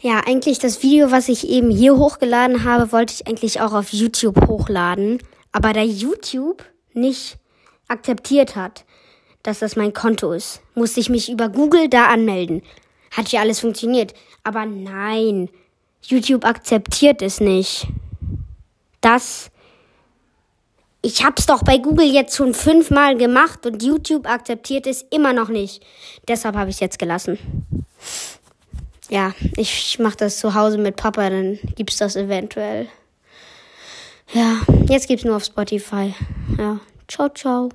Ja, eigentlich das Video, was ich eben hier hochgeladen habe, wollte ich eigentlich auch auf YouTube hochladen. Aber da YouTube nicht akzeptiert hat, dass das mein Konto ist, musste ich mich über Google da anmelden. Hat ja alles funktioniert. Aber nein, YouTube akzeptiert es nicht. Das. Ich hab's doch bei Google jetzt schon fünfmal gemacht und YouTube akzeptiert es immer noch nicht. Deshalb habe ich es jetzt gelassen ja, ich mache das zu Hause mit Papa, dann gibt's das eventuell. Ja, jetzt gibt's nur auf Spotify. Ja, ciao, ciao.